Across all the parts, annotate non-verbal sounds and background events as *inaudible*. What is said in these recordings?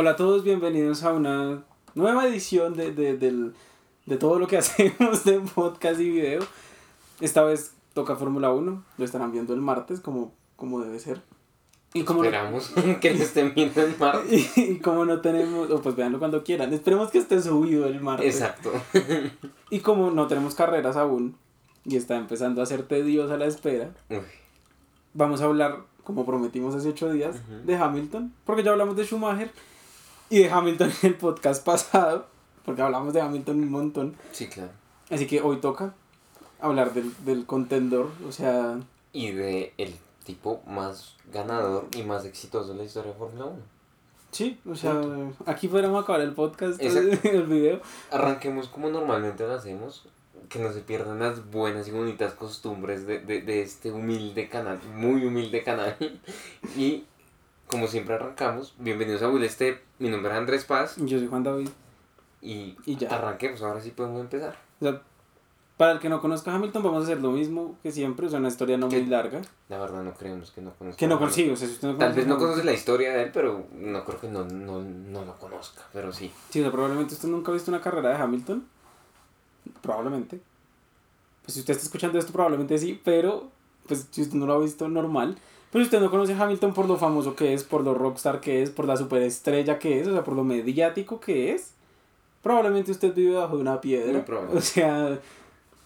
Hola a todos, bienvenidos a una nueva edición de, de, del- de todo lo que *laughs* hacemos de podcast y video. Esta vez toca Fórmula 1, lo estarán viendo el martes como, como debe ser. Y como, no, Esperamos *laughs* que lo estén viendo en martes. y, *laughs* y como no tenemos, o pues véanlo cuando quieran, esperemos que esté subido el martes. Exacto. Y como no tenemos carreras aún y está empezando a ser tediosa la espera, Uy, vamos a hablar, como prometimos hace ocho días, Ujú. de Hamilton, porque ya hablamos de Schumacher y de Hamilton en el podcast pasado, porque hablamos de Hamilton un montón. sí, claro. Así que hoy toca hablar del, del contendor, o sea, Y de el tipo más ganador y más exitoso de la historia de Fórmula 1. sí, o sea, aquí podríamos acabar el podcast, Exacto. *laughs* el video. Arranquemos como normalmente lo hacemos. Que no se pierdan las buenas y bonitas costumbres de, de, de este humilde canal, muy humilde canal. *laughs* Y como siempre arrancamos, bienvenidos a Will Step. Mi nombre es Andrés Paz. Yo soy Juan David. Y, Y ya. arranquemos, ahora sí podemos empezar. O sea, para el que no conozca a Hamilton, vamos a hacer lo mismo que siempre, o sea, una historia no ¿Qué? muy larga. La verdad no creemos que no conozca. Que no consigo, o sea, si usted no Tal conoce vez a no conoce la historia de él, pero no creo que no, no, no lo conozca, pero sí. Sí, o sea, probablemente usted nunca ha visto una carrera de Hamilton. Probablemente. Pues si usted está escuchando esto, probablemente sí, pero pues si usted no lo ha visto, normal. Pero si usted no conoce a Hamilton por lo famoso que es, por lo rockstar que es, por la superestrella que es, o sea, por lo mediático que es, probablemente usted vive bajo una piedra. Muy. O sea,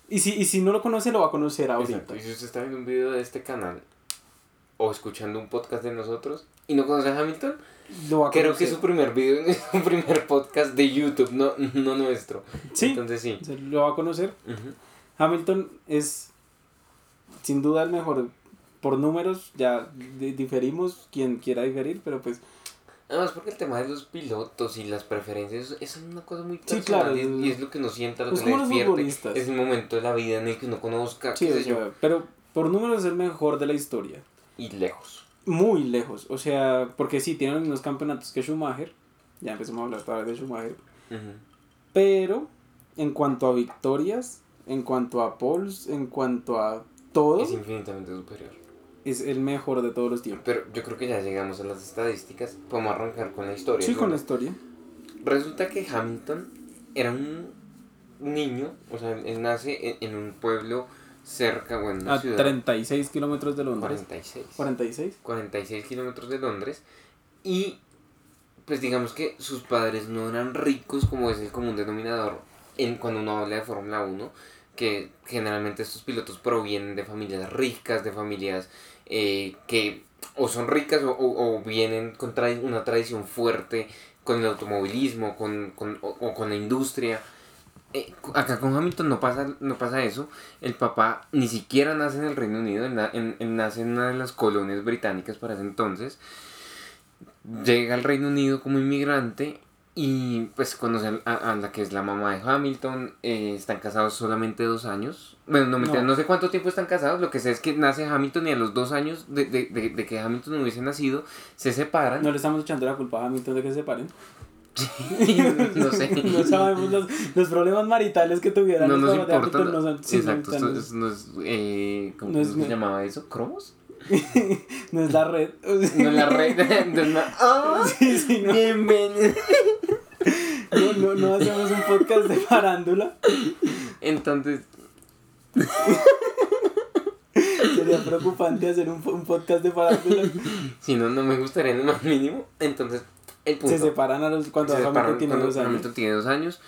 y si, y si no lo conoce, lo va a conocer ahorita. Exacto. Y si usted está viendo un video de este canal o escuchando un podcast de nosotros y no conoce a Hamilton, Lo va a creo que es su primer video, es *laughs* su primer podcast de YouTube, no, no nuestro. Sí. Entonces sí. Lo va a conocer. Hamilton es sin duda el mejor por números, ya di- diferimos quien quiera diferir, pero pues Además porque el tema de los pilotos y las preferencias es una cosa muy Sí, personal claro, y, es, y es lo que nos sienta, lo es que los despierte. Es el momento de la vida en el que uno conozca, sí, yo, sea, pero por números es el mejor de la historia. y lejos. Muy lejos, o sea, porque sí, tiene los mismos campeonatos que Schumacher, ya empezamos a hablar otra vez de Schumacher, Ujú. pero en cuanto a victorias, en cuanto a poles, en cuanto a todo, Es infinitamente superior. Es el mejor de todos los tiempos. Pero yo creo que ya llegamos a las estadísticas. Podemos arrancar con la historia. Sí, ¿no? con la historia. Resulta que Hamilton era un niño, o sea, él nace en, en un pueblo cerca, bueno, en una A ciudad. 36 kilómetros de Londres. 46. 46. 46 kilómetros de Londres. Y, pues digamos que sus padres no eran ricos, como es el común denominador en, cuando uno habla de Fórmula 1, que generalmente estos pilotos provienen de familias ricas, de familias eh, que o son ricas o, o- o vienen con una tradición fuerte con el automovilismo con, con- o, con la industria. Eh, acá con Hamilton no pasa, no pasa eso. El papá ni siquiera nace en el Reino Unido, en- nace en una de las colonias británicas para ese entonces. Llega al Reino Unido como inmigrante y pues conoce a, a la que es la mamá de Hamilton. eh, están casados solamente dos años. Bueno, no, mentira, No. no sé cuánto tiempo están casados. Lo que sé es que nace Hamilton y a los dos años de, de, de, de que Hamilton hubiese nacido, se separan. No le estamos echando la culpa a Hamilton de que se separen. no sé. *laughs* no sabemos los, los problemas maritales que tuvieran no los nos importa. Hamilton no son- sí, Exacto, están- esto es- no es, eh, ¿cómo no es- se llamaba eso? ¿Cromos? No es la red. No es la red. *laughs* no sí, no, Bienvenido. no, no, no hacemos un podcast de farándula. Entonces, Sería preocupante hacer un, un podcast de farándula. si no, no me gustaría en más mínimo. Entonces, el punto. Se separan a los cuando se Hamilton tiene dos años. Hamilton tiene dos años.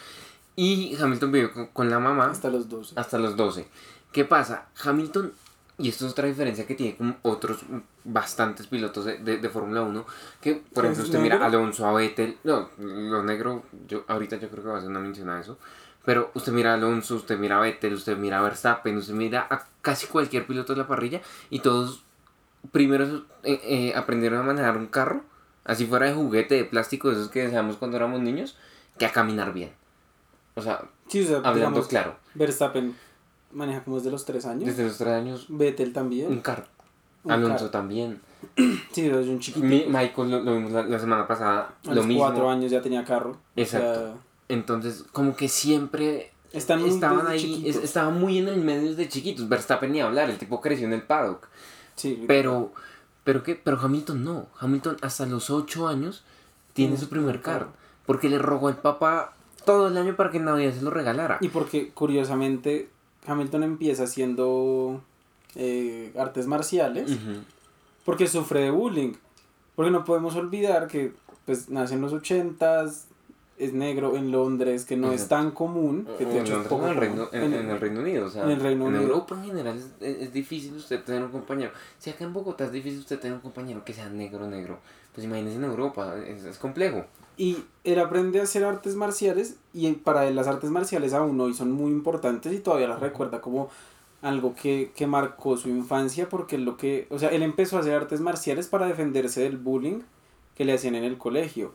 Y Hamilton vive con, con la mamá Hasta los 12. hasta los 12. ¿Qué pasa? Hamilton, y esto es otra diferencia que tiene con otros bastantes pilotos de, de, de Fórmula 1, que por ¿Es ejemplo usted mira negro? Alonso, a Vettel, no, lo negro, yo ahorita yo creo que va a hacer una mención a eso, pero usted mira a Alonso, usted mira a Vettel, usted mira a Verstappen, usted mira a casi cualquier piloto de la parrilla y todos primero eh, eh, aprendieron a manejar un carro, así fuera de juguete, de plástico, de esos que deseamos cuando éramos niños, que a caminar bien. O sea, Sí, o sea, hablando digamos, claro, Verstappen maneja como desde los 3 años. desde los tres años, Vettel también. un carro. Un Alonso carro. también. *clears throat* Sí, desde un chiquito. Mi- Michael lo, lo vimos la, la semana pasada, a lo los mismo. 4 años ya tenía carro. Exacto. O sea, Entonces, como que siempre están muy estaban ahí, es- estaban muy en el medio desde chiquitos. Verstappen ni hablar, el tipo creció en el paddock. Sí, Pero, pero qué, pero Hamilton no. Hamilton hasta los 8 años tiene Mm, su primer kart. Porque le rogó al papá todo el año para que Navidad se lo regalara. Y porque curiosamente Hamilton empieza haciendo eh, artes marciales Ujú. porque sufre de bullying. Porque no podemos olvidar que pues nace en los ochentas, es negro en Londres, que no es Exacto. tan común, que de en, es Londres, poco en el. Reino, en, en el Reino Unido, o sea, en el Reino Unido. Europa en general es, es- es difícil usted tener un compañero. Si acá en Bogotá es difícil usted tener un compañero que sea negro, negro, pues imagínese en Europa, es, es complejo. Y él aprende a hacer artes marciales y para él las artes marciales aún hoy son muy importantes y todavía las recuerda como algo que, que marcó su infancia porque lo que, o sea, él empezó a hacer artes marciales para defenderse del bullying que le hacían en el colegio.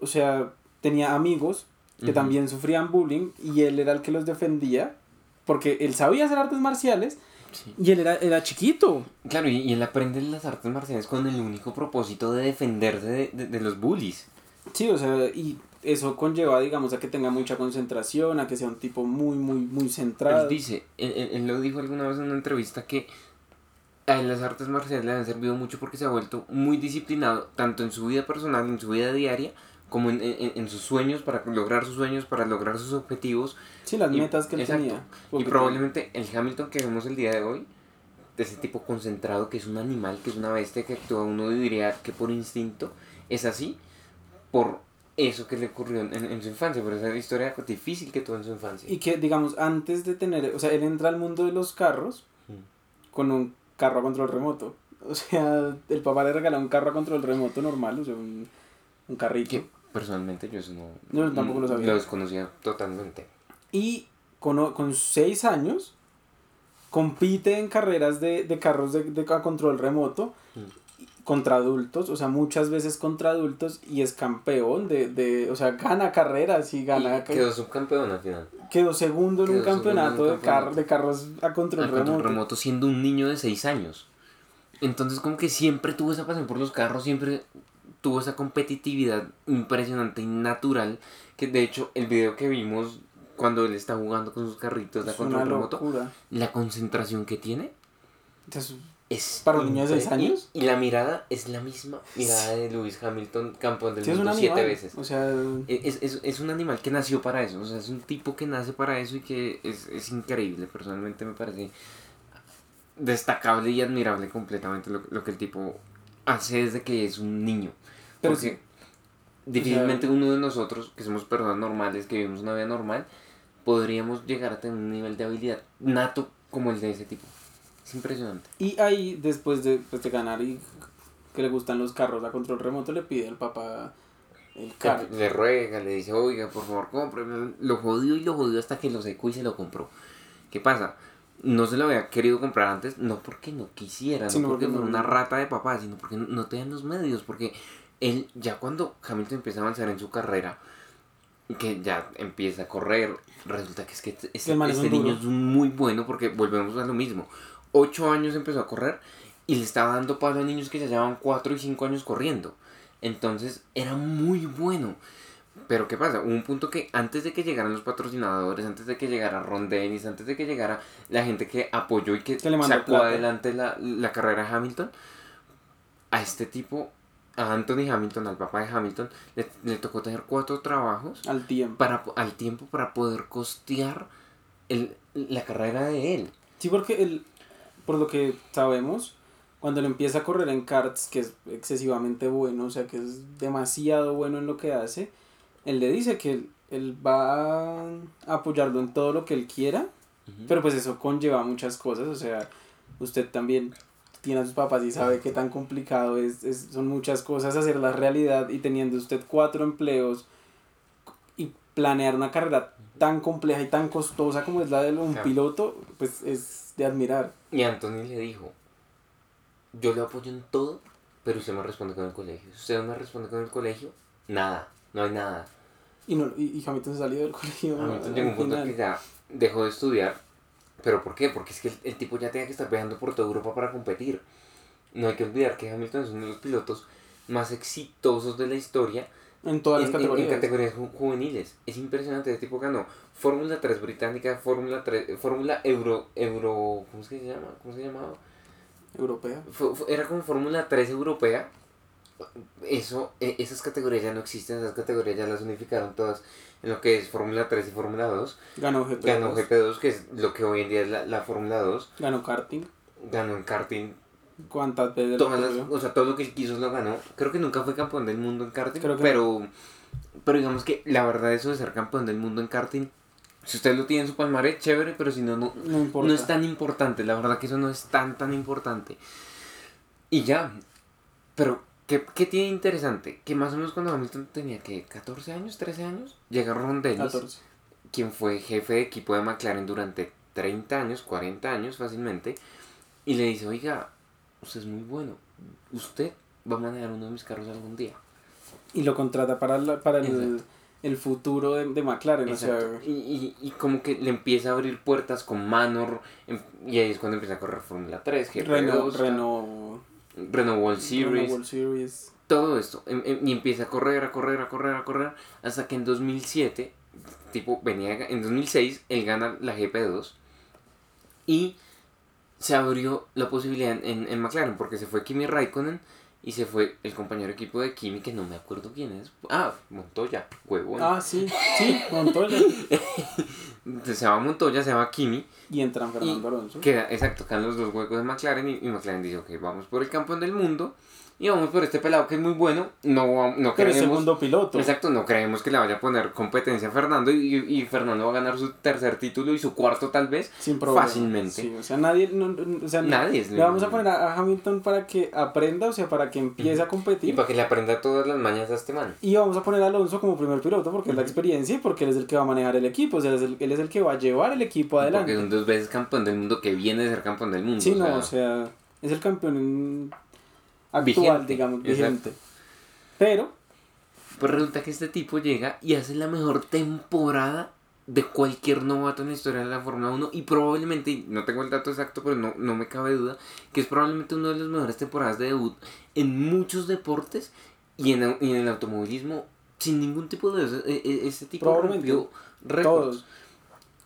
O sea, tenía amigos que también sufrían bullying y él era el que los defendía porque él sabía hacer artes marciales Sí. y él era, era chiquito. Claro, y, y él aprende las artes marciales con el único propósito de defenderse de, de- de los bullies. Sí, o sea, y eso conlleva, digamos, a que tenga mucha concentración, a que sea un tipo muy, muy, muy centrado. Él dice, él, él- lo dijo alguna vez en una entrevista que a él las artes marciales le han servido mucho porque se ha vuelto muy disciplinado, tanto en su vida personal, en su vida diaria, como en, en- en sus sueños, para lograr sus sueños, para lograr sus objetivos. Sí, las Y- metas que él exacto. tenía. Y probablemente el Hamilton que vemos el día de hoy, de ese tipo concentrado, que es un animal, que es una bestia, que actúa, uno diría que por instinto, es así, por eso que le ocurrió en, en su infancia, por esa historia difícil que tuvo en su infancia. Y que, digamos, antes de tener, o sea, él entra al mundo de los carros Mm. con un carro a control remoto. O sea, el papá le regala un carro a control remoto normal, o sea, un, un carrito. Que personalmente yo eso no, Yo tampoco lo sabía. Lo desconocía totalmente. Y con, con seis años compite en carreras de, de carros de, de a control remoto Mm. Contra adultos, o sea, muchas veces contra adultos y es campeón de, de o sea, gana carreras y gana... Y quedó subcampeón al final. quedó segundo en un segundo en un campeonato de, campeonato. car- de carros a control Al control remoto. remoto siendo un niño de 6 años. Entonces como que siempre tuvo esa pasión por los carros, siempre tuvo esa competitividad impresionante y natural, que de hecho el video que vimos cuando él está jugando con sus carritos Es una control remoto, locura. la concentración que tiene Entonces, es... ¿Para un niño de seis impre- años? Y, y la mirada es la misma mirada de Lewis Hamilton, campeón del sí, mundo siete veces. O sea, Es, es, es un animal que nació para eso, o sea, es un tipo que nace para eso y que es, es increíble, personalmente me parece destacable y admirable completamente lo, lo que el tipo hace desde que es un niño. Pero Porque sí. difícilmente uno de nosotros, que somos personas normales, que vivimos una vida normal, podríamos llegar a tener un nivel de habilidad nato como el de ese tipo. Es impresionante. y ahí, después de, pues, de ganar y que le gustan los carros a control remoto, le pide al papá el carro. Le ruega, le dice, oiga, por favor, cómpreme. Lo jodió y lo jodió hasta que lo secó y se lo compró. ¿Qué pasa? No se lo había querido comprar antes, no porque no quisiera, no Sino porque porque fuera no- una rata de papá, sino porque no tenían los medios. Porque él, ya cuando Hamilton empieza a avanzar en su carrera, que ya empieza a correr, resulta que es que este, es este niño duro. es muy bueno porque volvemos a lo mismo. Ocho años empezó a correr y le estaba dando paso a niños que ya llevaban cuatro y cinco años corriendo. Entonces era muy bueno. Pero ¿qué pasa? Hubo un punto que antes de que llegaran los patrocinadores, antes de que llegara Ron Dennis, antes de que llegara la gente que apoyó y que, Que le mandó sacó plata. adelante la, la carrera de Hamilton, a este tipo, a Anthony Hamilton, al papá de Hamilton, le, le tocó tener cuatro trabajos Al tiempo. para, al tiempo para poder costear el, la carrera de él. Sí, porque él, por lo que sabemos, cuando él empieza a correr en karts, que es excesivamente bueno, o sea, que es demasiado bueno en lo que hace, él le dice que él, él va a apoyarlo en todo lo que él quiera, pero pues eso conlleva muchas cosas, o sea, usted también tiene a sus papás y sabe qué tan complicado es, es- son muchas cosas hacerlas realidad y teniendo usted cuatro empleos y planear una carrera tan compleja y tan costosa como es la de un piloto, pues es de admirar. Y Anthony le dijo, yo le apoyo en todo, pero usted me responde con el colegio. Si usted no me responde con el colegio, nada, no hay nada. Y, no, y, y Hamilton se salió del *laughs* colegio. Hamilton llegó a un punto final. que ya dejó de estudiar. ¿Pero por qué? Porque es que el, el tipo ya tenía que estar viajando por toda Europa para competir. No hay que olvidar que Hamilton es uno de los pilotos más exitosos de la historia En todas las en, en- categorías. en categorías ju- juveniles. Es impresionante. Ese tipo ganó Fórmula 3 británica, Fórmula 3, Fórmula Euro, Euro, ¿cómo se llama? ¿Cómo se llamaba? Europea. Fue- era como Fórmula 3 europea eso, e- esas categorías ya no existen, esas categorías ya las unificaron todas en lo que es Fórmula 3 y Fórmula 2. Ganó GP2. Ganó GP2, que es lo que hoy en día es la, la Fórmula 2. Ganó karting. Ganó en karting. ¿Cuántas veces Todas las- o sea, todo lo que quiso lo ganó. Creo que nunca fue campeón del mundo en karting, Creo que pero, pero digamos que la verdad eso de ser campeón del mundo en karting, si usted lo tiene en su palmarés, chévere, pero si no, no, no es tan importante, la verdad que eso no es tan tan importante. Y ya, pero ¿qué, qué tiene interesante? Que más o menos cuando Hamilton tenía que 14 años, 13 años, llega Ron Dennis, 14. quien fue jefe de equipo de McLaren durante 30 años, 40 años fácilmente, y le dice, oiga, usted es muy bueno, usted va a manejar uno de mis carros algún día. Y lo contrata para, la- para el, el futuro de, de McLaren. O sea, y, y, y como que le empieza a abrir puertas con Manor, em- y ahí es cuando empieza a correr Fórmula 3, GP2, Renault. Renault, Renault World Series, Renault World Series. todo esto. em- em, y empieza a correr, a correr, a correr, a correr, hasta que en 2007, tipo, venía, en 2006, él gana la GP2 y se abrió la posibilidad en, en McLaren, porque se fue Kimi Raikkonen y se fue el compañero equipo de Kimi, que no me acuerdo quién es. Ah, Montoya, huevón. Ah, sí, sí, Montoya. *laughs* Se llama Montoya, se llama Kimi. y entran Fernando Alonso. Queda, exacto, quedan los dos huecos de McLaren y, y McLaren dice, ok, vamos por el campeón del mundo y vamos por este pelado que es muy bueno. No, no Pero es creemos... segundo piloto. Exacto, no creemos que le vaya a poner competencia a Fernando y, y Fernando va a ganar su tercer título y su cuarto tal vez. Sin problema. Fácilmente. Sí, o sea, nadie. no- no- o sea, Nadie es Le vamos a poner a, Hamilton para que aprenda, o sea, para que empiece a Y competir. para que le aprenda todas las mañas a este man. Y vamos a poner a Alonso como primer piloto porque es la experiencia y porque él es el que va a manejar el equipo. O sea, es el- él es el que va a llevar el equipo Porque adelante. son dos veces campeón del mundo que viene de ser campeón del mundo. Sí, o no, sea, o sea, es el campeón en- actual, Vigente, digamos, exacto. vigente. Pero, Pues resulta que este tipo llega y hace la mejor temporada de cualquier novato en la historia de la Fórmula 1 y probablemente, no tengo el dato exacto, pero no, no me cabe duda, que es probablemente una de las mejores temporadas de debut en muchos deportes y en, y en el automovilismo sin ningún tipo de... ese- e- e- Este tipo rompió récords.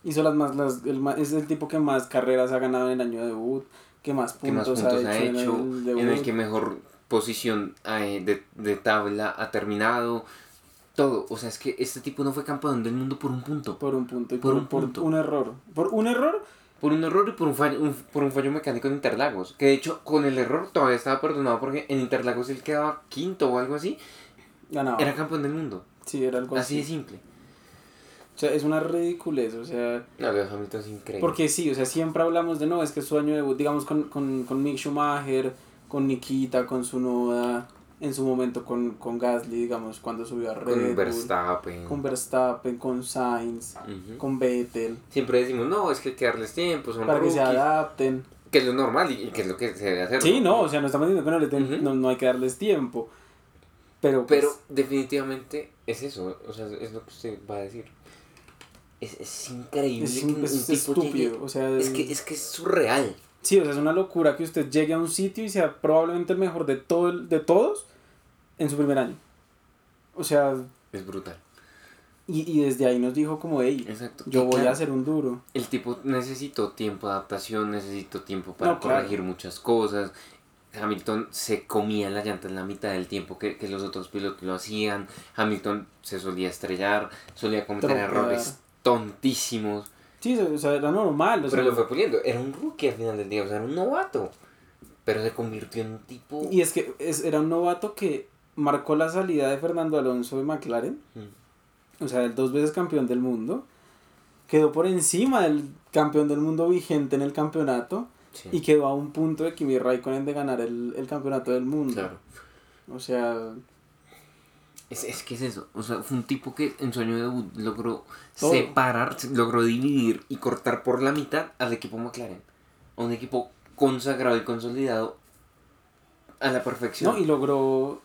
Hizo las más, las, el es el tipo que más carreras ha ganado en el año de debut, que más que más puntos, puntos ha hecho, en el debut. en el que mejor posición eh, de, de tabla ha terminado, todo. O sea, es que este tipo no fue campeón del mundo por un punto. Por un punto y Por por, un punto. un error. Por un error, Por un error y por un fallo, un- por un fallo mecánico en Interlagos. Que de hecho, con el error todavía estaba perdonado porque en Interlagos él quedaba quinto o algo así. ganaba. Era campeón del mundo. Sí, era algo Así así. de simple. O sea, es una ridiculez, o sea... No, lo de Hamilton es increíble. Porque sí, o sea, siempre hablamos de no, es que es su año de debut, digamos, con, con, con Mick Schumacher, con Nikita, con Sunoda, en su momento con, con Gasly, digamos, cuando subió a Red con Bull, Verstappen. con Verstappen, con Sainz, Ujú. con Vettel, Siempre decimos, no, es que hay que darles tiempo, son para que se rookies", adapten. Que es lo normal y, que es lo que se debe hacer. Sí, no, o sea, no estamos diciendo que no, les den- Ujú. no, no hay que darles tiempo. Pero, pues, Pero definitivamente es eso, o sea, es lo que usted va a decir. Es, es increíble es, que un, es tipo estúpido, llegue- o sea, Es que, es que es surreal. Sí, o sea, es una locura que usted llegue a un sitio y sea probablemente el mejor de, todo el- de todos en su primer año. O sea, Es brutal. y, y desde ahí nos dijo como, hey, Exacto. yo Y voy claro, a hacer un duro. El tipo necesitó tiempo de adaptación, necesitó tiempo para No, claro. corregir muchas cosas. Hamilton se comía la llanta en la mitad del tiempo que, que los otros pilotos lo hacían. Hamilton se solía estrellar, solía cometer Tropear. errores tontísimos. Sí, o sea, era normal. O sea, Pero lo fue puliendo. Era un rookie al final del día, o sea, era un novato. Pero se convirtió en un tipo. y es que es, era un novato que marcó la salida de Fernando Alonso de McLaren, Mm. o sea, el dos veces campeón del mundo. Quedó por encima del campeón del mundo vigente en el campeonato Sí, y quedó a un punto de Kimi Raikkonen de ganar el, el campeonato del mundo. claro. O sea, Es, es que es eso. O sea, fue un tipo que en su año de debut logró Todo. separar, logró dividir y cortar por la mitad al equipo McLaren. A un equipo consagrado y consolidado a la perfección. no, y logró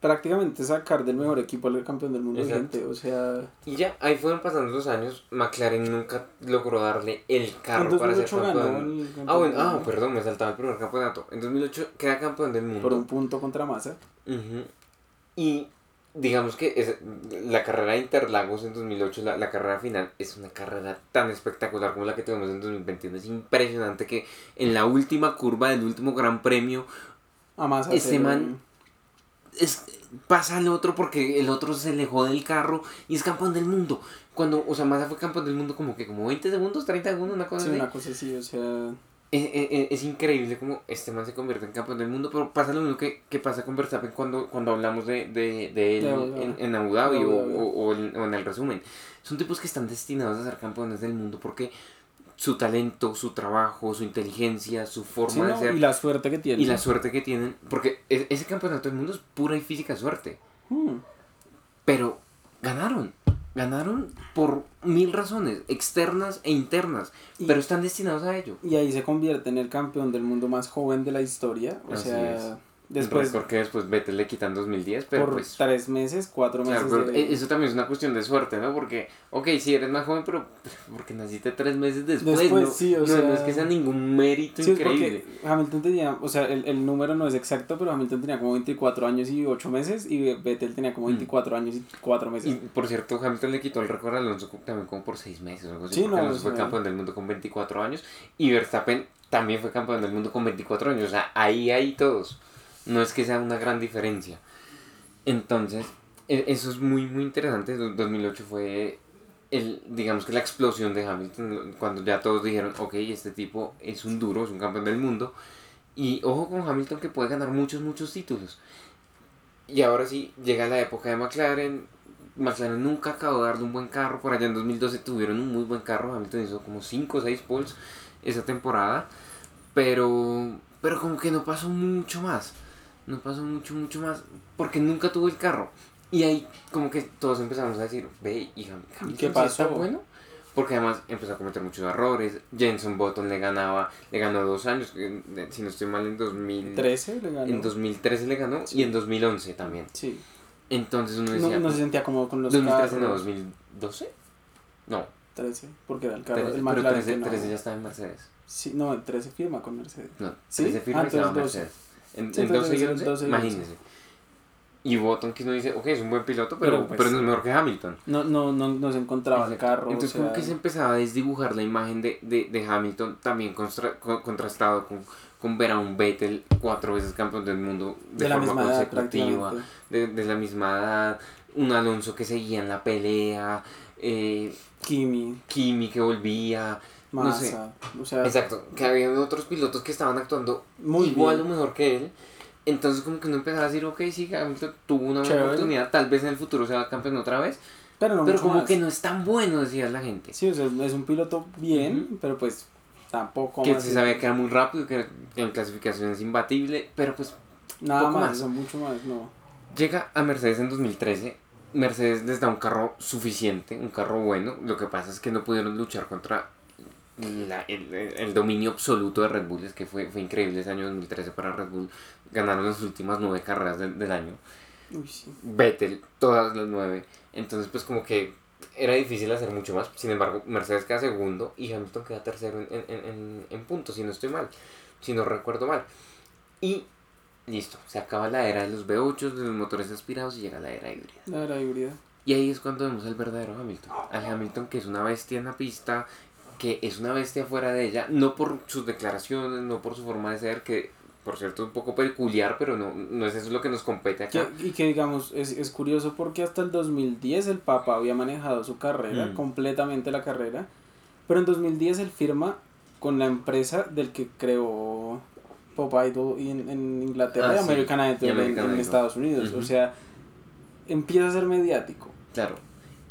prácticamente sacar del mejor equipo al campeón del mundo Exacto. vigente. O sea, Y ya, ahí fueron pasando los años. McLaren nunca logró darle el carro para ser 2008 ganó campeón. Ah, bueno, ah, perdón, me saltaba el primer campeonato. En 2008 queda campeón del mundo. por un punto contra Massa. Ujú. Y digamos que es- la carrera de Interlagos en 2008, la, la carrera final, es una carrera tan espectacular como la que tuvimos en 2021. Es impresionante que en la última curva del último gran premio, A Massa ese se- man es, pasa al otro porque el otro se alejó del carro y es campeón del mundo. Cuando, o sea, Massa fue campeón del mundo como que como 20 segundos, 30 segundos, una cosa Sí, así. una cosa así, o sea. Es, es- es increíble como este man se convierte en campeón del mundo, pero pasa lo mismo que, que pasa con Verstappen cuando, cuando hablamos de, de, de él De en, en Abu Dhabi o, Abu Dhabi. o- o en, o en el resumen. Son tipos que están destinados a ser campeones del mundo porque su talento, su trabajo, su inteligencia, su forma sí, de ¿no? ser Y la suerte que tiene. y la suerte que tienen, porque e- ese campeonato del mundo es pura y física suerte, Hmm. pero ganaron. Ganaron por mil razones, externas e internas, Y- pero están destinados a ello. Y ahí se convierte en el campeón del mundo más joven de la historia. O Así sea, es. Después porque después Vettel le quitan 2010, pero por pues... tres meses, cuatro Claro, meses. de- e- eso también es una cuestión de suerte, ¿no? Porque, ok, sí eres más joven, pero *laughs* porque naciste tres meses después, Después, ¿no? sí, o no, sea- no es que sea ningún mérito Sí, increíble. Hamilton tenía, o sea, el, el número no es exacto, pero Hamilton tenía como 24 años y 8 meses y Vettel tenía como Mm. 24 años y 4 Y meses. por cierto, Hamilton le quitó el récord a Alonso también como por seis meses o algo así. No, Alonso fue campeón del mundo con 24 años y Verstappen también fue campeón del mundo con 24 años. O sea, ahí hay todos. No es que sea una gran diferencia. Entonces, e- eso es muy, muy interesante. Do- 2008 fue, el, digamos que la explosión de Hamilton, cuando ya todos dijeron, ok, este tipo es un duro, es un campeón del mundo. Y ojo con Hamilton que puede ganar muchos, muchos títulos. Y ahora sí, llega la época de McLaren. McLaren nunca acabó de darle un buen carro. Por allá en 2012 tuvieron un muy buen carro. Hamilton hizo como 5 o 6 poles esa temporada. Pero, pero como que no pasó mucho más. No pasó mucho, mucho más. Porque nunca tuvo el carro. Y ahí como que todos empezamos a decir, ve, Hamilton ¿Qué sí está pasó? bueno. Porque además empezó a cometer muchos errores. Jenson Button le ganaba, le ganó dos años. eh, Si no estoy mal, en 2000, 13 le ganó. en 2013 le ganó Sí. y en 2011 también. Sí. Entonces uno No, decía, no se sentía cómodo con los 2013 no, carros. 2012. No, 13, porque era el carro. 13, el pero McLaren 13, que no. 13 ya estaba en Mercedes. Sí, no, el 13 firma con Mercedes. No, ¿Sí? 13 firma Ah, y estaba en entonces 12. Mercedes. En, Sí, en 12 y entonces 11, 12 y 11. imagínense. Y Button que uno dice, ok, es un buen piloto, pero, Pero, pero, pues, no es mejor que Hamilton. No, no, no, no se encontraba el Exacto. carro. o Entonces sea, como que se empezaba a desdibujar la imagen de, de, de Hamilton, también constra- co- contrastado con, con ver a un Vettel cuatro veces campeón del mundo de, de la forma consecutiva. de, de la misma edad, un Alonso que seguía en la pelea, eh, Kimi, Kimi que volvía, no sé. Massa. O sea, Exacto, que había otros pilotos que estaban actuando Muy igual bien. o mejor que él. Entonces como que uno empezaba a decir, ok, sí, Hamilton tuvo una buena oportunidad, tal vez en el futuro sea campeón otra vez, pero no pero como más. que no es tan bueno, decía la gente. Sí, o sea, es un piloto bien, pero pues tampoco Que más. se sabía que era muy rápido, que en clasificación es imbatible, pero pues Nada poco más, más. o sea, mucho más, no. Llega a Mercedes en 2013. Mercedes les da un carro suficiente, un carro bueno. Lo que pasa es que no pudieron luchar contra la- el, el dominio absoluto de Red Bull. Es que fue, fue increíble ese año 2013 para Red Bull. Ganaron las últimas nueve carreras del, del año. Uy, sí. Vettel, todas las nueve. Entonces, pues como que era difícil hacer mucho más. Sin embargo, Mercedes queda segundo y Hamilton queda tercero en, en, en, en puntos, si no estoy mal. Si no recuerdo mal. Y listo, se acaba la era de los V8, de los motores aspirados y llega la era híbrida. La era híbrida. Y ahí es cuando vemos al verdadero Hamilton. Al Hamilton que es una bestia en la pista, que es una bestia fuera de ella, no por sus declaraciones, no por su forma de ser, que por cierto es un poco peculiar, pero no, no es eso lo que nos compete acá. Que- y que digamos, es, es curioso porque hasta el 2010 el Papa había manejado su carrera, Mm. completamente la carrera, pero en 2010 él firma con la empresa del que creó Pop Idol en, en Inglaterra Ah, y sí, American Idol y en- American en, Idol. Estados Unidos. O sea, empieza a ser mediático. Claro.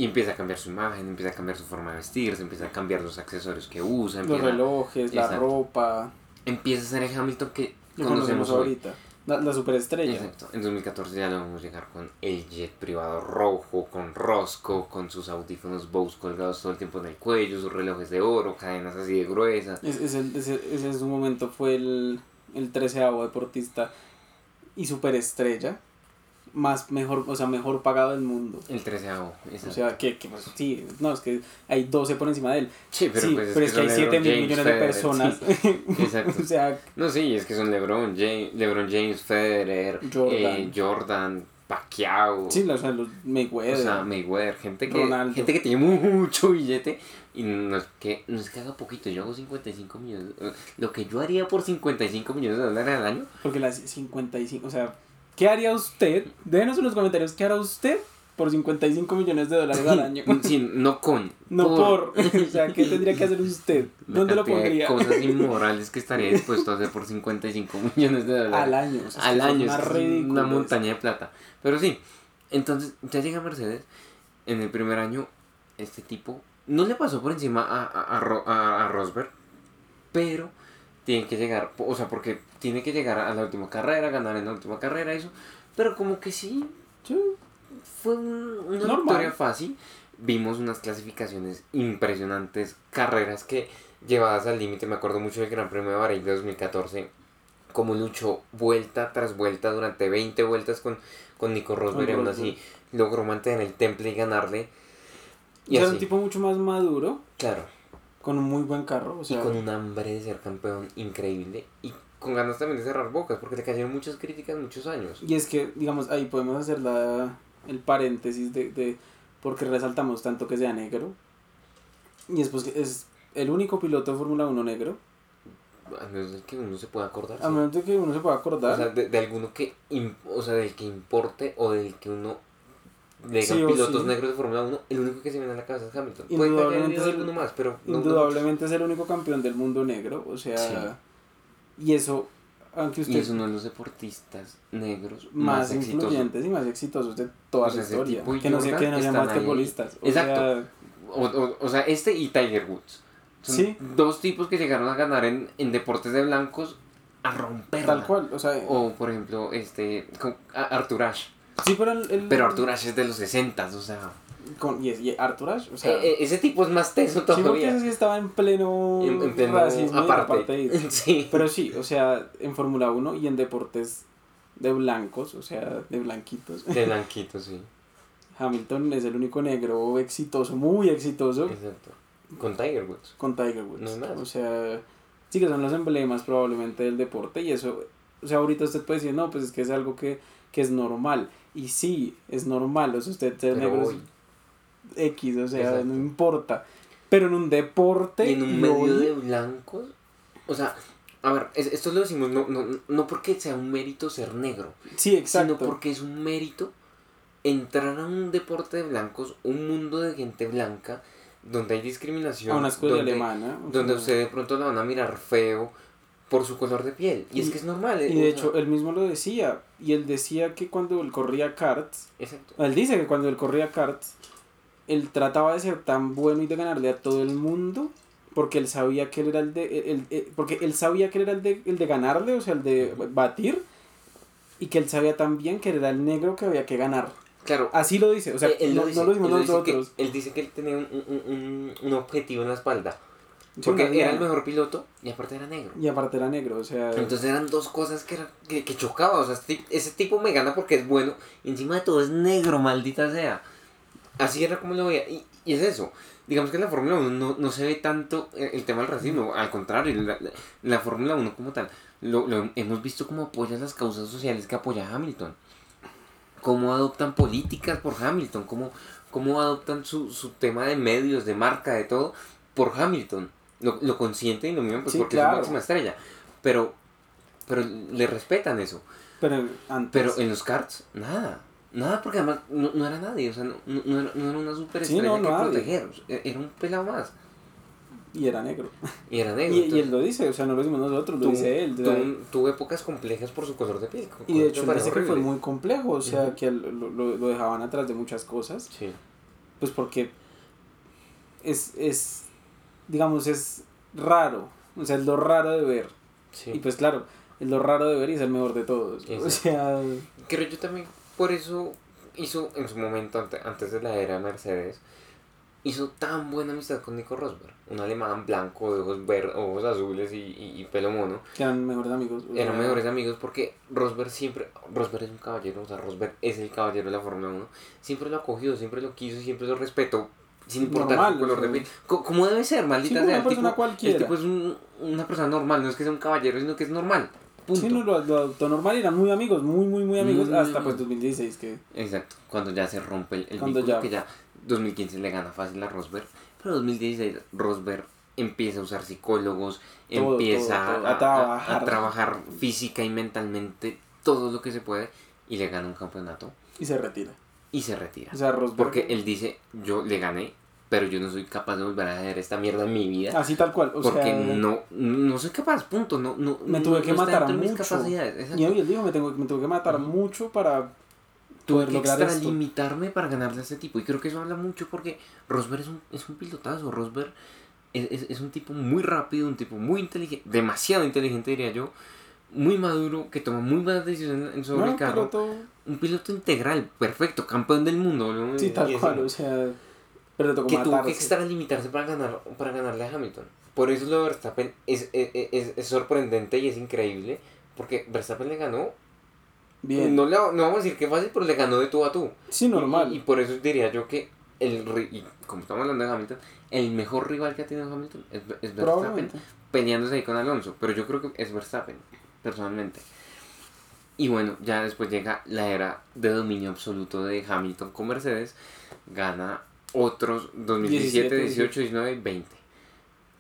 Y empieza a cambiar su imagen, empieza a cambiar su forma de vestirse, empieza a cambiar los accesorios que usa, Los empieza, relojes, la ropa, empieza a ser el Hamilton que lo conocemos hoy. ahorita. La, la superestrella. Exacto. En 2014 ya lo vamos a llegar con el jet privado rojo, con Rosco, con sus audífonos Bose colgados todo el tiempo en el cuello, sus relojes de oro, cadenas así de gruesas. Es- ese, ese, ese en su momento fue el, el treceavo deportista y superestrella más mejor, o sea, mejor pagado del mundo. El 13 O sea, que, que pues, sí, no, es que hay 12 por encima de él. sí, pero, sí, pues pero es que hay son 7 LeBron mil millones de personas. sí. Exacto. *laughs* o sea, No, sí, es que son LeBron James, LeBron James Federer, Jordan. eh, Jordan Pacquiao. sí, o sea, los Mayweather. O sea, Mayweather, gente que, Ronaldo. gente que tiene mucho billete y no es, que, no es que haga poquito, yo hago 55 millones. eh, Lo que yo haría por 55 millones de dólares al año, porque las 55, o sea, ¿qué haría usted? Déjenos en los comentarios, ¿qué hará usted por 55 millones de dólares al *laughs* año? Sí, no con. No por. *laughs* o sea, ¿qué tendría que hacer usted? ¿Dónde lo pondría? cosas *laughs* inmorales que estaría dispuesto a hacer por 55 millones de dólares. Al año. o sea, al año, una es una montaña de plata. Pero sí, entonces ya llega Mercedes. En el primer año, este tipo no le pasó por encima a, a- a Rosberg, pero tiene que llegar, o sea, porque tiene que llegar a la última carrera, ganar en la última carrera, eso. Pero como que sí, Sí. fue un- una Normal. victoria fácil. Vimos unas clasificaciones impresionantes, carreras que llevadas al límite. Me acuerdo mucho del Gran Premio de Bahrein de 2014, como luchó vuelta tras vuelta durante 20 vueltas con, con Nico Rosberg y aún así logró mantener el temple y ganarle. Y O sea, así, un tipo mucho más maduro, claro, con un muy buen carro. O y sea, con un hambre de ser campeón increíble y con ganas también de cerrar bocas, porque le cayeron muchas críticas muchos años. Y es que, digamos, ahí podemos hacer la, el paréntesis de, de por qué resaltamos tanto que sea negro. Y es pues que es el único piloto de Fórmula 1 negro. A menos de que uno se pueda acordar. A menos de que uno se pueda acordar. O sea, de, de alguno que, o sea, del que importe o del que uno le digan Sí o pilotos sí. negros de Fórmula 1, el único que se viene a la cabeza es Hamilton. Indudablemente es el- más, pero no- no- Indudablemente es el único campeón del mundo negro. O sea, Sí. y eso, aunque usted y es uno de los deportistas negros más, más, exitosos. influyentes y más exitosos de toda O la sea, ese historia. Que no, sé, que no sean basquetbolistas. O Exacto. sea, O, o, o sea, este y Tiger Woods. Son dos tipos que llegaron a ganar en, en deportes de blancos a romper. tal cual. O sea, O, por ejemplo, este, Arthur Ashe. Sí, pero el, el- Pero Arthur Ashe es de los 60, o sea. Con, y, es- y Arthur Ashe, o sea. eh, eh, ese tipo es más teso Sí, porque todavía. ese sí estaba en pleno, en, en pleno racismo y aparte. apartheid. *laughs* Sí. Pero sí, o sea, en Fórmula 1 y en deportes de blancos, o sea, de blanquitos. De *laughs* blanquito, sí. Hamilton es el único negro exitoso, muy exitoso, Exacto. Con Tiger Woods. con Tiger Woods. No hay más. o sea, sí que son los emblemas probablemente del deporte y eso, o sea, ahorita usted puede decir, no, pues es que es algo que, que es normal. Y sí, es normal, o sea, usted ser negro es X, o sea, Exacto. no importa. Pero en un deporte... y en un medio hoy- de blancos. O sea, a ver, es- esto lo decimos no, no, no porque sea un mérito ser negro, Sí, exacto. sino porque es un mérito entrar a un deporte de blancos, un mundo de gente blanca, donde hay discriminación. a una escuela donde, alemana. Donde sea, usted de pronto la van a mirar feo por su color de piel. Y, es Y- que es normal. Y eh, de o hecho, él mismo lo decía. Y él decía que cuando él corría karts, exacto. él dice que cuando él corría karts, él trataba de ser tan bueno y de ganarle a todo el mundo, porque él sabía que él era el de, el- el- porque él sabía que él era el de, el de ganarle, o sea, el de batir, y que él sabía también que él era el negro que había que ganar. Claro, Así lo dice, o sea, Eh, él no, lo dice, no lo decimos él dice que- él dice que él tenía un, un, un, un objetivo en la espalda. Porque era el mejor piloto y aparte era negro. Y aparte era negro, o sea... Entonces eran dos cosas que, era, que, que chocaba. O sea, este ese tipo me gana porque es bueno y encima de todo es negro, maldita sea. Así era como lo veía. Y, y es eso. Digamos que en la Fórmula 1 no, no se ve tanto el, el tema del racismo. Al contrario, la, la, la Fórmula 1 como tal, lo, lo hemos visto como apoya las causas sociales que apoya Hamilton. Cómo adoptan políticas por Hamilton. Cómo, cómo adoptan su, su tema de medios, de marca, de todo, por Hamilton. Lo, lo consienten y lo miran pues Sí, porque claro. es máxima estrella. Pero, pero le respetan eso. Pero antes... Pero en los karts, nada. Nada porque además no, no era nadie. O sea, no, no, era, no era una superestrella Sí, que nadie. proteger. Era un pelado más. Y era negro. Y era negro. Y, y él lo dice, o sea, no lo decimos nosotros, lo dice él. tuvo, tuvo épocas complejas por su color de piel. Y de hecho, parece que fue muy complejo, o sea, que lo, lo, lo dejaban atrás de muchas cosas, Sí. pues porque es, es, digamos, es raro, o sea, es lo raro de ver. sí. Y pues claro, es lo raro de ver y es el mejor de todos. *laughs* O sea, Creo yo también, por eso hizo en su momento, ante- antes de la era Mercedes, hizo tan buena amistad con Nico Rosberg. Un alemán blanco, de ojos, ver, ojos azules y, y, y pelo mono. que eran mejores amigos. o Eran mejores amigos porque Rosberg siempre, Rosberg es un caballero, o sea, Rosberg es el caballero de la Fórmula 1. Siempre lo acogió, siempre lo quiso, siempre lo respetó, sin importar Normal, color o de piel. Co- Como debe ser, maldita sea. una persona tipo, cualquiera. el tipo es un- una persona normal, no es que sea un caballero, sino que es normal. Punto. Sí, no, lo, lo adoptó normal eran muy amigos, muy, muy, muy amigos, Muy hasta pues amigos. 2016, que Exacto, cuando ya se rompe el, el Cuando ya- que ya 2015 le gana fácil a Rosberg, pero 2016 Rosberg empieza a usar psicólogos, Todo, empieza todo, todo, a, a trabajar. a trabajar física y mentalmente todo lo que se puede y le gana un campeonato Y se retira. y se retira. O sea, Rosberg. Porque él dice, yo le gané, pero yo no soy capaz de volver a hacer esta mierda en mi vida. Así tal cual. O porque sea, no, no soy capaz, punto. No, no, me tuve que no matar mis mucho. capacidades. Y él dijo, me, tengo, me tuve que matar mucho para Tuve que extralimitarme para ganarle a este tipo. Y creo que eso habla mucho porque Rosberg es un, es un pilotazo. Rosberg es, es, es un tipo muy rápido, un tipo muy inteligente, demasiado inteligente diría yo. Muy maduro, que toma muy buenas decisiones en- sobre No, el carro. piloto- Un piloto integral, perfecto, campeón del mundo. ¿no? Sí, tal cual, o sea, pero tuvo que matarse. extralimitarse para, ganar, para ganarle a Hamilton. Por eso lo de Verstappen es, es, es, es sorprendente y es increíble. Porque Verstappen le ganó. Bien. No, le, no vamos a decir que fácil, pero le ganó de tú a tú. sí, normal. Y, y por eso diría yo que, el y como estamos hablando de Hamilton, el mejor rival que ha tenido Hamilton es, es Verstappen. Peleándose ahí con Alonso. Pero yo creo que es Verstappen, personalmente. Y bueno, ya después llega la era de dominio absoluto de Hamilton con Mercedes. Gana otros 2017, 17, 18, 19 y 20.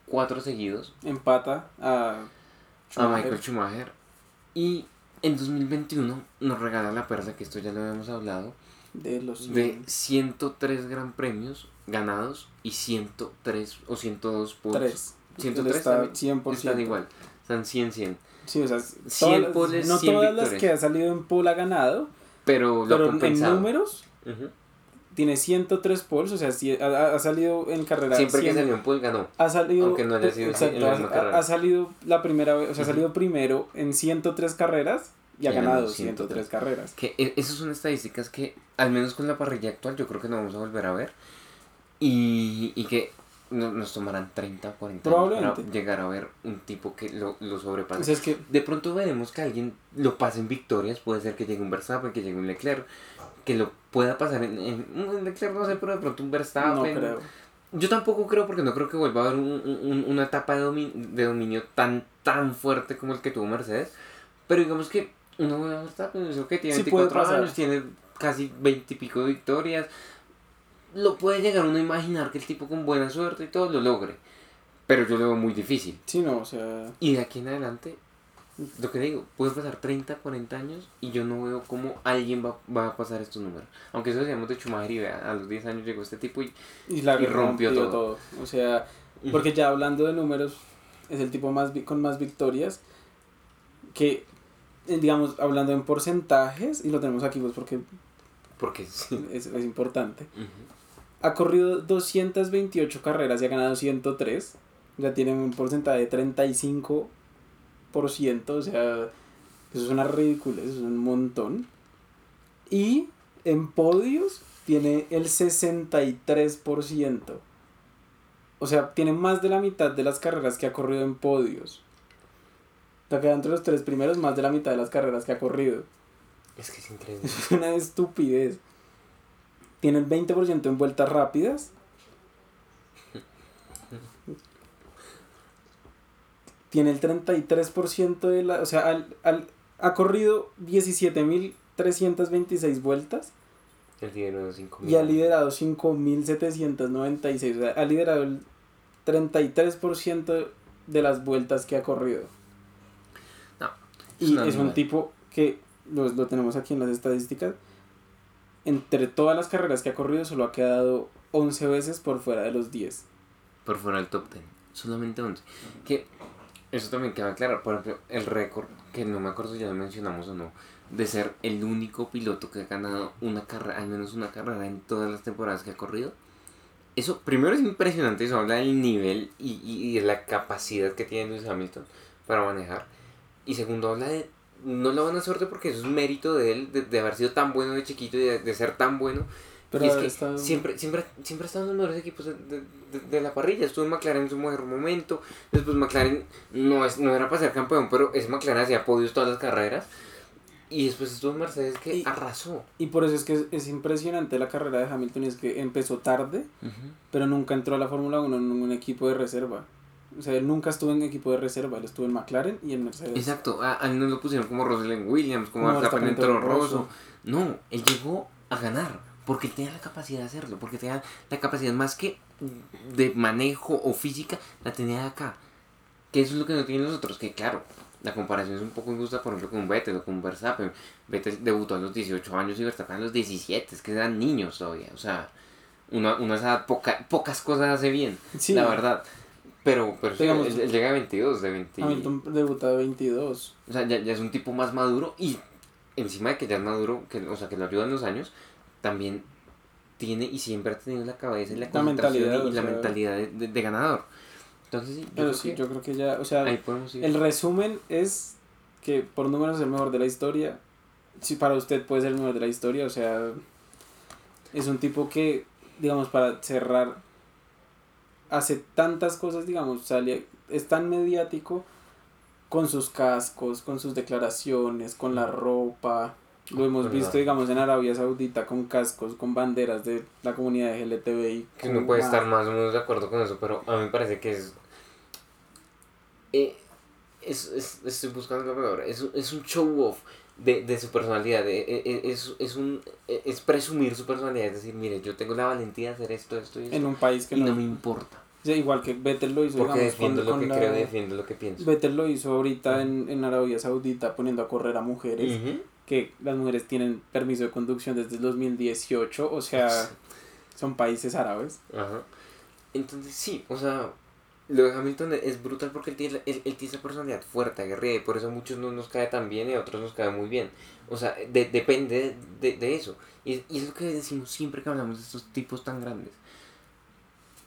Cuatro seguidos Empata a a. Michael Schumacher. Y en 2021 nos regala la perla, que esto ya lo habíamos hablado, de los de 103 gran premios ganados y 103 o 102 puntos. tres. 103 Está también 100%. Están igual. Están 100, 100. Sí, o sea, 100 todas las- poles, no 100 todas las victorias. que ha salido en pole ha ganado, Pero lo pero en números Ujú. Tiene 103 poles, o sea, sí, ha, ha salido en carrera. Siempre que 100 salió en pole ganó. ha salido, aunque no haya sido en exacto, la misma ha- carrera. ha, salido la primera vez, o sea, ha salido primero en 103 carreras y ha ganado 103 103 carreras. Que e- esas son estadísticas que, al menos con la parrilla actual, yo creo que no vamos a volver a ver. Y, y que no- nos tomarán 30, 40 años para Probablemente. llegar a ver un tipo que lo, lo sobrepase. O sea, es que De pronto veremos que alguien lo pase en victorias. Puede ser que llegue un Verstappen, que llegue un Leclerc. Que lo pueda pasar en, en un Leclerc, no sé, pero de pronto un no Verstappen. creo. Yo tampoco creo porque no creo que vuelva a haber un- un- una etapa de, domi- de dominio tan tan fuerte como el que tuvo Mercedes. Pero digamos que uno Verstappen, que tiene Sí puede 24 pasar. años, tiene casi 20 y pico de victorias. Lo puede llegar uno a imaginar que el tipo con buena suerte y todo lo logre. Pero yo lo veo muy difícil. Sí, no, o sea, Y de aquí en adelante, lo que digo, puede pasar 30, 40 años y yo no veo cómo alguien va, va a pasar estos números. Aunque eso decíamos de Schumacher y a los 10 años llegó este tipo y... y la Y rompió todo. O sea, porque ya hablando de números, es el tipo más con más victorias que, eh, digamos, hablando en porcentajes, y lo tenemos aquí pues porque Porque sí. es, es importante. Ha corrido 228 carreras y ha ganado 103, ya tiene un porcentaje de 35%, o sea, eso es una ridícula, eso es un montón. Y en podios tiene el 63%. O sea, tiene más de la mitad de las carreras que ha corrido en podios. Te queda entre los tres primeros más de la mitad de las carreras que ha corrido. Es que es *laughs* increíble. Es una estupidez. Tiene el 20% en vueltas rápidas. Tiene el 33% de la... O sea, al, al- ha corrido 17.326 vueltas El 5 y ha liderado 5.796. O sea, ha liderado el 33% de las vueltas que ha corrido. No, Y es un tipo que, lo, lo tenemos aquí en las estadísticas, entre todas las carreras que ha corrido solo ha quedado 11 veces por fuera de los 10. Por fuera del top 10. Solamente 11. Que eso también queda claro. Por ejemplo, el récord, que no me acuerdo si ya lo mencionamos o no, de ser el único piloto que ha ganado una carrera, al menos una carrera en todas las temporadas que ha corrido. Eso, primero es impresionante, eso habla del nivel y, y, y de la capacidad que tiene Lewis Hamilton para manejar. Y segundo, habla de no la buena suerte porque eso es mérito de él, de, de haber sido tan bueno de chiquito y de, de ser tan bueno. Pero y es que siempre, siempre, siempre ha estado en los mejores equipos de, de- la parrilla. Estuvo en McLaren en su mejor momento. Después McLaren no, es, no era para ser campeón, pero es McLaren hacía podios todas las carreras. Y después estuvo en Mercedes que Y- arrasó. Y por eso es que es, es impresionante la carrera de Hamilton, es que empezó tarde, pero nunca entró a la Fórmula 1 en un equipo de reserva. O sea, él nunca estuvo en equipo de reserva, él estuvo en McLaren y en Mercedes. Exacto, a, a él no lo pusieron como en Williams, como Verstappen en Verstappen en Toro Toro Rosso. No, él llegó a ganar porque él tenía la capacidad de hacerlo, porque tenía la capacidad más que de manejo o física, la tenía acá. Que eso es lo que no tienen los otros, que claro, la comparación es un poco injusta, por ejemplo, con Vettel o con Verstappen. Vettel debutó a los 18 años y Verstappen a los 17, es que eran niños todavía, o sea, uno, uno a esa edad poca, pocas cosas hace bien, Sí. la verdad. Pero, pero Digamos- él, él llega a 22, de 20. Hamilton debuta de 22. O sea, ya, ya es un tipo más maduro y encima de que ya es maduro, que, o sea, que lo ayudan los años, también tiene y siempre ha tenido la cabeza y la La mentalidad, y, la mentalidad de, de- de ganador. Entonces, sí, yo Pero creo sí, que yo creo que ya, o sea, ahí podemos ir. el resumen es que por números es el mejor de la historia. Si para usted puede ser el mejor de la historia, o sea, es un tipo que, digamos, para cerrar, hace tantas cosas, digamos, sale, es tan mediático con sus cascos, con sus declaraciones, con la ropa. Lo hemos Verdad. visto, digamos, en Arabia Saudita con cascos, con banderas de la comunidad LGTBI. Que uno puede estar más o menos de acuerdo con eso, pero a mí me parece que es. eh, es, es- estoy buscando la palabra. Es, es un show off de, de su personalidad. eh, eh, eh, es, es, un, es presumir su personalidad. Es decir, mire, yo tengo la valentía de hacer esto, esto y esto. En un país que y no, no me importa. igual que Vettel lo hizo, Porque digamos, defiendo con- lo con que la- creo defiendo lo que pienso. Vettel lo hizo ahorita en, en Arabia Saudita poniendo a correr a mujeres, que las mujeres tienen permiso de conducción desde el 2018, o sea, son países árabes. Ajá. Entonces, sí, o sea, lo de Hamilton es brutal porque él tiene, él, él tiene esa personalidad fuerte, aguerrida, y por eso a muchos no nos cae tan bien y a otros nos cae muy bien. O sea, de- depende de, de eso. Y, y es lo que decimos siempre que hablamos de estos tipos tan grandes.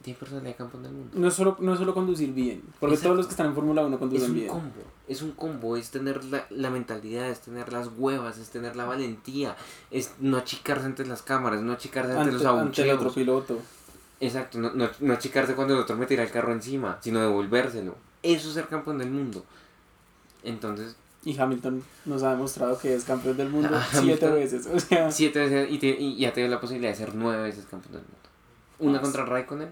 Tiene personalidad de campeón del mundo. No es solo, no es solo conducir bien, porque Exacto. todos los que están en Fórmula 1 Es conducen un bien. combo, es un combo, es tener la, la mentalidad, es tener las huevas, es tener la valentía, es no achicarse ante las cámaras, no achicarse ante, Ante, los ante el otro abucheos. piloto. Exacto, no, no, no achicarse cuando el otro me tira el carro encima, sino devolvérselo. Eso es ser campeón del mundo. Entonces, Y Hamilton nos ha demostrado que es campeón del mundo *laughs* Ah, siete Hamilton. veces. O sea, siete veces y, te- y ya dio la posibilidad de ser nueve veces campeón del mundo. Una Más. contra Raikkonen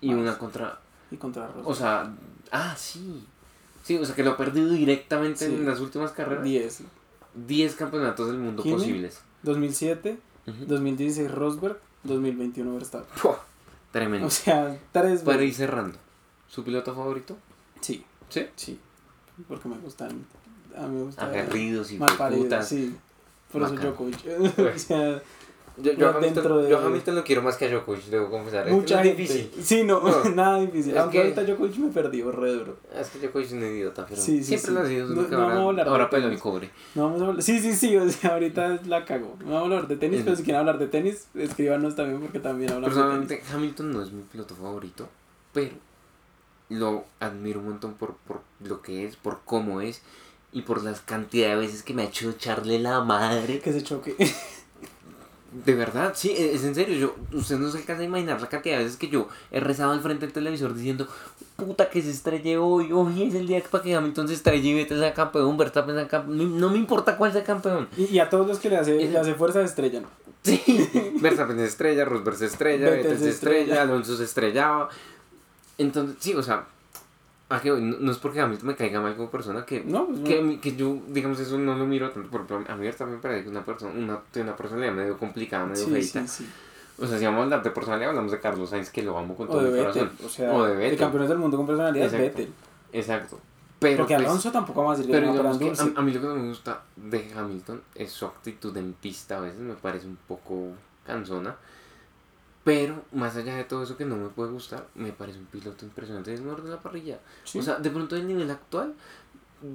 y Más. una contra... y contra Rosberg. O sea, ah, sí. Sí, o sea que lo ha perdido directamente Sí. en las últimas carreras. 10. Diez campeonatos del mundo ¿Kimi? posibles. 2007, Ujú. 2016 Rosberg, 2021 Verstappen. Tremendo. O sea, tres Para ir cerrando. ¿Su piloto favorito? Sí, Sí. sí. Porque me gustan. A mí me gustan. Aguerridos y putas. sí. Por eso Bacano. Djokovic. *laughs* o sea, Yo, yo, a Pero dentro Hamilton, de- yo a Hamilton lo quiero más que a Djokovic, debo confesar. Mucha no es gente. difícil. *laughs* Sí, no, No. *laughs* nada difícil. Es Aunque que- ahorita Djokovic me perdió re duro. Es que Djokovic es un idiota, pero Sí, sí, siempre sí. lo ha sido. No- no vamos a ahora, hablar ahora el tenis. cobre. No vamos a hablar. Sí, sí, sí. O sea, ahorita la cago. No vamos a hablar de tenis, pero si quieren hablar de tenis, escríbanos también porque también hablamos de tenis. Personalmente, Hamilton no es mi piloto favorito, pero lo admiro un montón por, por lo que es, por cómo es y por las cantidad de veces que me ha hecho echarle la madre. Que se choque. De verdad, sí, e, es en serio. Yo, usted no se alcanza a imaginar la cantidad de veces que yo he rezado al frente del televisor diciendo, puta que se estrelle hoy, hoy es el día para que Hamilton se estrelle y Vettel sea campeón, Verstappen sea campeón. No, me importa cuál sea campeón. Y, y a todos los que le hace, Es- le hace fuerza se estrellan. Sí, *laughs* Verstappen se estrella, Rosberg se estrella, Vettel se estrella. Alonso se estrellaba. Entonces, sí, o sea, ¿a qué voy? no, no es porque Hamilton me caiga mal como persona que, No, pues que, a no. mí- que yo, digamos, eso no lo miro tanto. Porque a mí Verstappen me parece que una persona, una, una personalidad medio complicada, medio Sí, feita. sí, sí. O sea, si vamos a hablar de personalidad, hablamos de Carlos Sainz, que lo amo con todo mi Vettel. corazón. O sea, O de de, Vettel. campeones del mundo con personalidad es Exacto. Vettel. Exacto. Pero, Porque pues, Alonso tampoco vamos a decir que pero digamos que a, a mí lo que no me gusta de Hamilton es su actitud en pista. A veces me parece un poco cansona. Pero más allá de todo eso que no me puede gustar, me parece un piloto impresionante. Es el mejor de la parrilla. Sí. O sea, de pronto el nivel actual,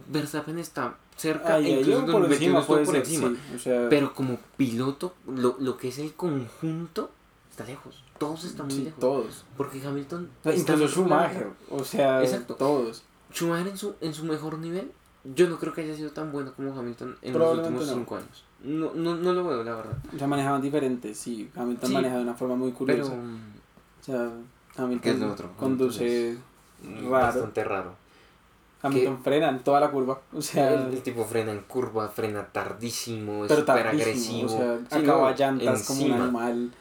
Verstappen está cerca, e ahí, incluso por 2021 encima puede por ser, encima. sí, o sea, Pero como piloto, lo, lo que es el conjunto está lejos. Todos están muy sí, lejos. todos. Porque Hamilton. Incluso. Schumacher, o sea, Exacto. todos. Schumacher en su, en su mejor nivel, yo no creo que haya sido tan bueno como Hamilton en los últimos no. cinco años. No, no, no lo veo, la verdad. O sea, manejaban diferente, sí. Hamilton Sí. maneja de una forma muy Pero curiosa. o sea, ¿Qué es Hamilton lo otro? conduce. mm, Raro. bastante raro. Hamilton frena en toda la curva. O sea, el, el tipo frena en curva, frena tardísimo, es pero súper tardísimo. agresivo. O sea, Sí, acaba no, llantas como un animal.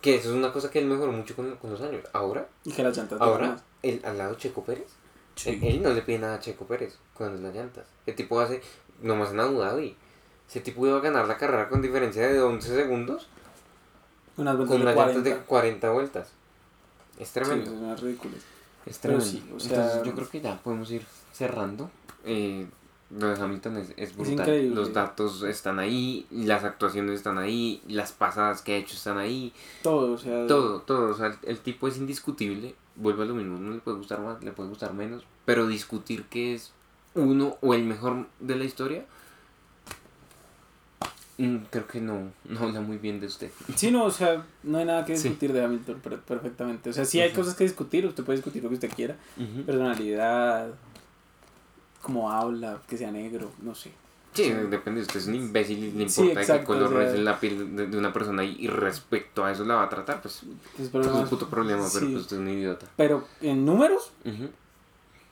Que eso es una cosa que él mejoró mucho con, con los años. Ahora, Y que las llantas ahora, el, al lado de Checo Pérez, Sí. él, él no le pide nada a Checo Pérez cuando es las llantas. El tipo hace, nomás en Abu Dhabi, ese tipo iba a ganar la carrera con diferencia de 11 segundos Unas vueltas con de unas 40. llantas de 40 vueltas. Es Sí, tremendo. ridículas. Es Pero tremendo. sí, o sea- Entonces yo creo que ya podemos ir cerrando. Eh, Lo de Hamilton es, es brutal. Los datos están ahí, las actuaciones están ahí, las pasadas que ha hecho están ahí. Todo, o sea. Todo, todo. O sea, el, el tipo es indiscutible. Vuelve a lo mismo. No le puede gustar más, le puede gustar menos. Pero discutir que es uno o el mejor de la historia. Mm, Creo que no, *laughs* no habla muy bien de usted. Sí, no, o sea, no hay nada que Sí. discutir de Hamilton per- perfectamente. O sea, sí hay cosas que discutir, usted puede discutir lo que usted quiera. Personalidad, cómo habla, que sea negro, no sé. Sí, Sí. depende, usted es un imbécil y le Sí, importa qué exacto, color o sea- es la piel de, de una persona y, respecto a eso la va a tratar, pues, Pues, pues es un puto problema, pero sí. pues usted es un idiota. Pero en números, Ujú,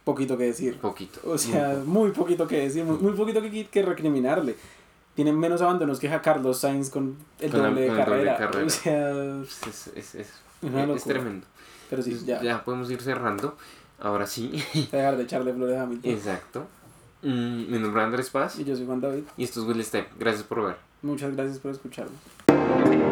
poquito que decir. Poquito. O sea, muy poquito que decir, muy, muy poquito que, que recriminarle. Tienen menos abandonos que Carlos Sainz con el Con la- doble, de con el doble de carrera. O sea, es, es, es, es tremendo. pero sí, ya, ya podemos ir cerrando. Ahora sí. *laughs* dejar de echarle flores a Hamilton. Exacto. Mm, mi nombre es Andrés Paz Y yo soy Juan David. y esto es Will Step. Gracias por ver. Muchas gracias por escucharme.